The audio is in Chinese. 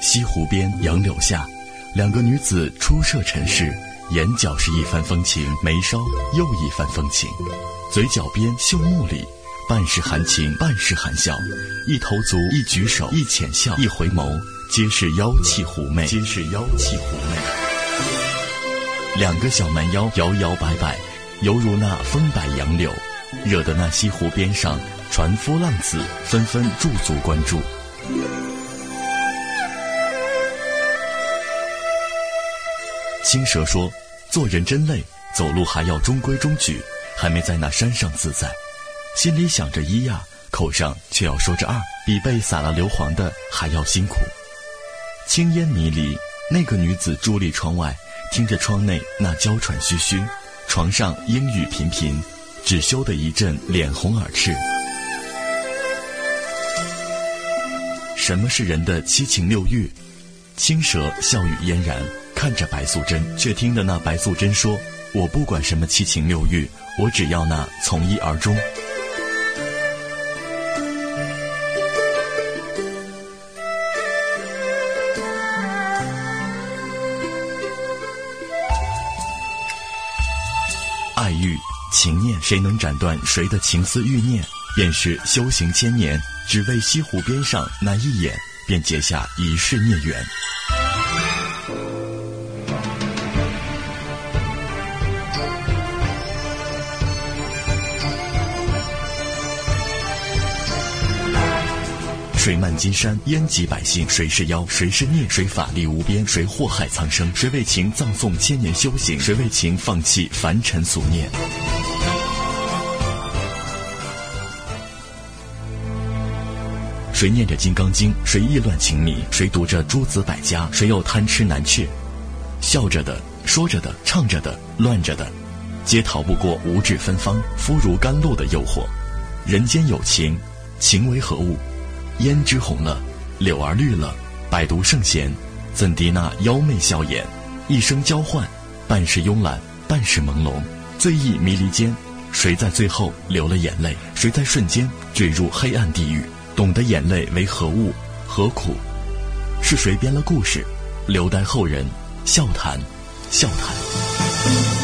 西湖边杨柳下，两个女子初涉尘世，眼角是一番风情，眉梢又一番风情，嘴角边秀目里，半是含情，半是含笑。一投足，一举手，一浅笑，一回眸，皆是妖气狐媚，皆是妖气狐媚。两个小蛮腰摇摇摆摆，犹如那风摆杨柳，惹得那西湖边上船夫浪子纷纷驻足关注。青蛇说：“做人真累，走路还要中规中矩，还没在那山上自在。心里想着一呀，口上却要说着二，比被撒了硫磺的还要辛苦。”青烟迷离，那个女子伫立窗外，听着窗内那娇喘吁吁，床上莺语频频，只羞得一阵脸红耳赤。什么是人的七情六欲？青蛇笑语嫣然。看着白素贞，却听得那白素贞说：“我不管什么七情六欲，我只要那从一而终。”爱欲情念，谁能斩断谁的情思欲念，便是修行千年，只为西湖边上那一眼，便结下一世孽缘。水漫金山，淹及百姓。谁是妖？谁是孽？谁法力无边？谁祸害苍生？谁为情葬送千年修行？谁为情放弃凡尘俗念？谁念着《金刚经》？谁意乱情迷？谁读着诸子百家？谁又贪吃难却？笑着的，说着的，唱着的，乱着的，皆逃不过五指芬芳、肤如甘露的诱惑。人间有情，情为何物？胭脂红了，柳儿绿了，百毒圣贤，怎敌那妖媚笑颜？一生交换，半是慵懒，半是朦胧，醉意迷离间，谁在最后流了眼泪？谁在瞬间坠入黑暗地狱？懂得眼泪为何物，何苦？是谁编了故事，留待后人笑谈？笑谈。